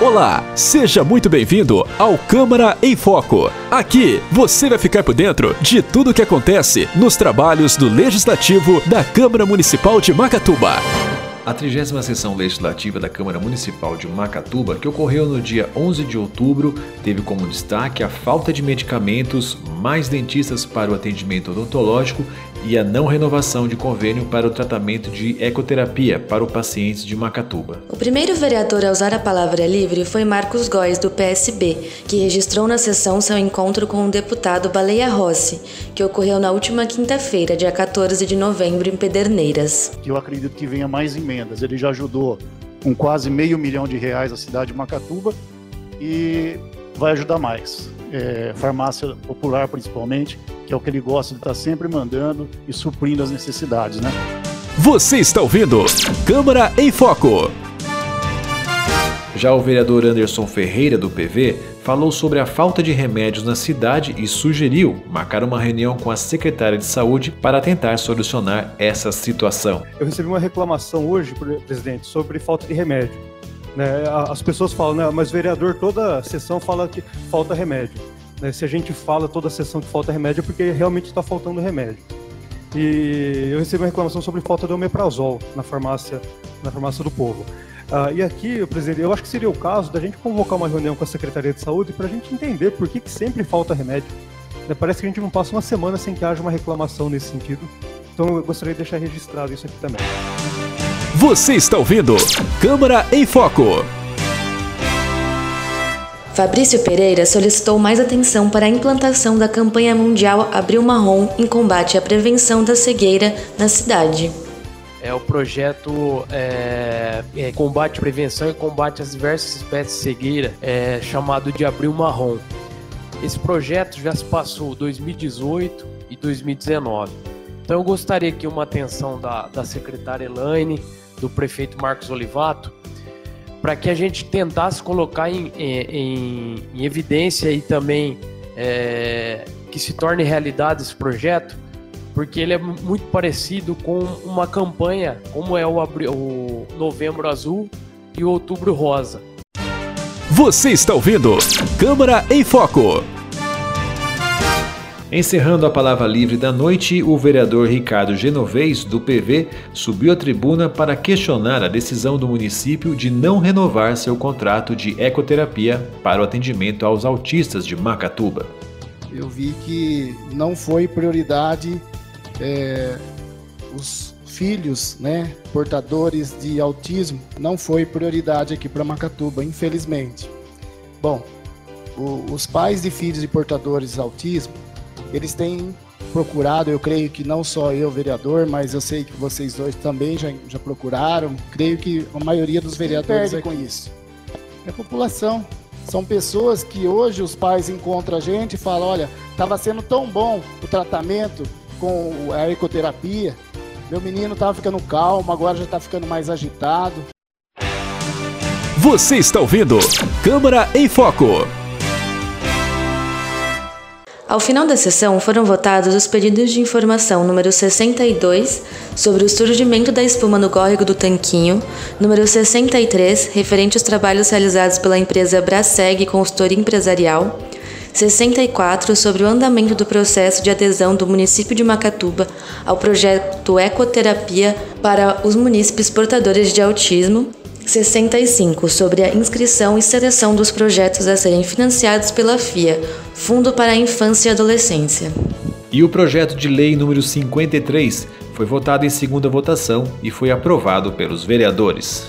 Olá, seja muito bem-vindo ao Câmara em Foco. Aqui você vai ficar por dentro de tudo o que acontece nos trabalhos do Legislativo da Câmara Municipal de Macatuba. A 30 sessão legislativa da Câmara Municipal de Macatuba, que ocorreu no dia 11 de outubro, teve como destaque a falta de medicamentos, mais dentistas para o atendimento odontológico e a não renovação de convênio para o tratamento de ecoterapia para os pacientes de Macatuba. O primeiro vereador a usar a palavra livre foi Marcos Góes, do PSB, que registrou na sessão seu encontro com o deputado Baleia Rossi, que ocorreu na última quinta-feira, dia 14 de novembro, em Pederneiras. Eu acredito que venha mais emendas. Ele já ajudou com quase meio milhão de reais a cidade de Macatuba e vai ajudar mais. É, farmácia popular, principalmente, que é o que ele gosta de estar sempre mandando e suprindo as necessidades, né? Você está ouvindo Câmara em Foco. Já o vereador Anderson Ferreira, do PV, falou sobre a falta de remédios na cidade e sugeriu marcar uma reunião com a secretária de saúde para tentar solucionar essa situação. Eu recebi uma reclamação hoje, presidente, sobre falta de remédio. Né? As pessoas falam, né, mas vereador toda sessão fala que falta remédio. Né? Se a gente fala toda sessão que falta remédio é porque realmente está faltando remédio. E eu recebi uma reclamação sobre falta de omeprazol na farmácia, na farmácia do povo. Uh, e aqui, presidente, eu acho que seria o caso da gente convocar uma reunião com a Secretaria de Saúde para a gente entender por que, que sempre falta remédio. Né? Parece que a gente não passa uma semana sem que haja uma reclamação nesse sentido. Então eu gostaria de deixar registrado isso aqui também. Você está ouvindo Câmara em Foco. Fabrício Pereira solicitou mais atenção para a implantação da campanha mundial Abril Marrom em combate à prevenção da cegueira na cidade. É o projeto é, é, Combate, Prevenção e Combate às Diversas Espécies de Cegueira, é, chamado de Abril Marrom. Esse projeto já se passou 2018 e 2019. Então eu gostaria aqui uma atenção da, da secretária Elaine, do prefeito Marcos Olivato, para que a gente tentasse colocar em, em, em evidência e também é, que se torne realidade esse projeto, porque ele é muito parecido com uma campanha como é o, o Novembro Azul e o Outubro Rosa. Você está ouvindo Câmara em Foco. Encerrando a palavra livre da noite, o vereador Ricardo Genovez, do PV, subiu à tribuna para questionar a decisão do município de não renovar seu contrato de ecoterapia para o atendimento aos autistas de Macatuba. Eu vi que não foi prioridade é, os filhos, né, portadores de autismo, não foi prioridade aqui para Macatuba, infelizmente. Bom, o, os pais de filhos de portadores de autismo eles têm procurado, eu creio que não só eu, vereador, mas eu sei que vocês dois também já, já procuraram. Creio que a maioria dos vereadores é com isso. É a população. São pessoas que hoje os pais encontram a gente e falam: olha, estava sendo tão bom o tratamento com a ecoterapia, meu menino estava ficando calmo, agora já está ficando mais agitado. Você está ouvindo Câmara em Foco. Ao final da sessão, foram votados os pedidos de informação número 62, sobre o surgimento da espuma no córrego do Tanquinho, número 63, referente aos trabalhos realizados pela empresa Braseg Consultoria Empresarial, 64, sobre o andamento do processo de adesão do município de Macatuba ao projeto Ecoterapia para os munícipes portadores de autismo, 65 sobre a inscrição e seleção dos projetos a serem financiados pela FIA, Fundo para a Infância e Adolescência. E o projeto de lei número 53 foi votado em segunda votação e foi aprovado pelos vereadores.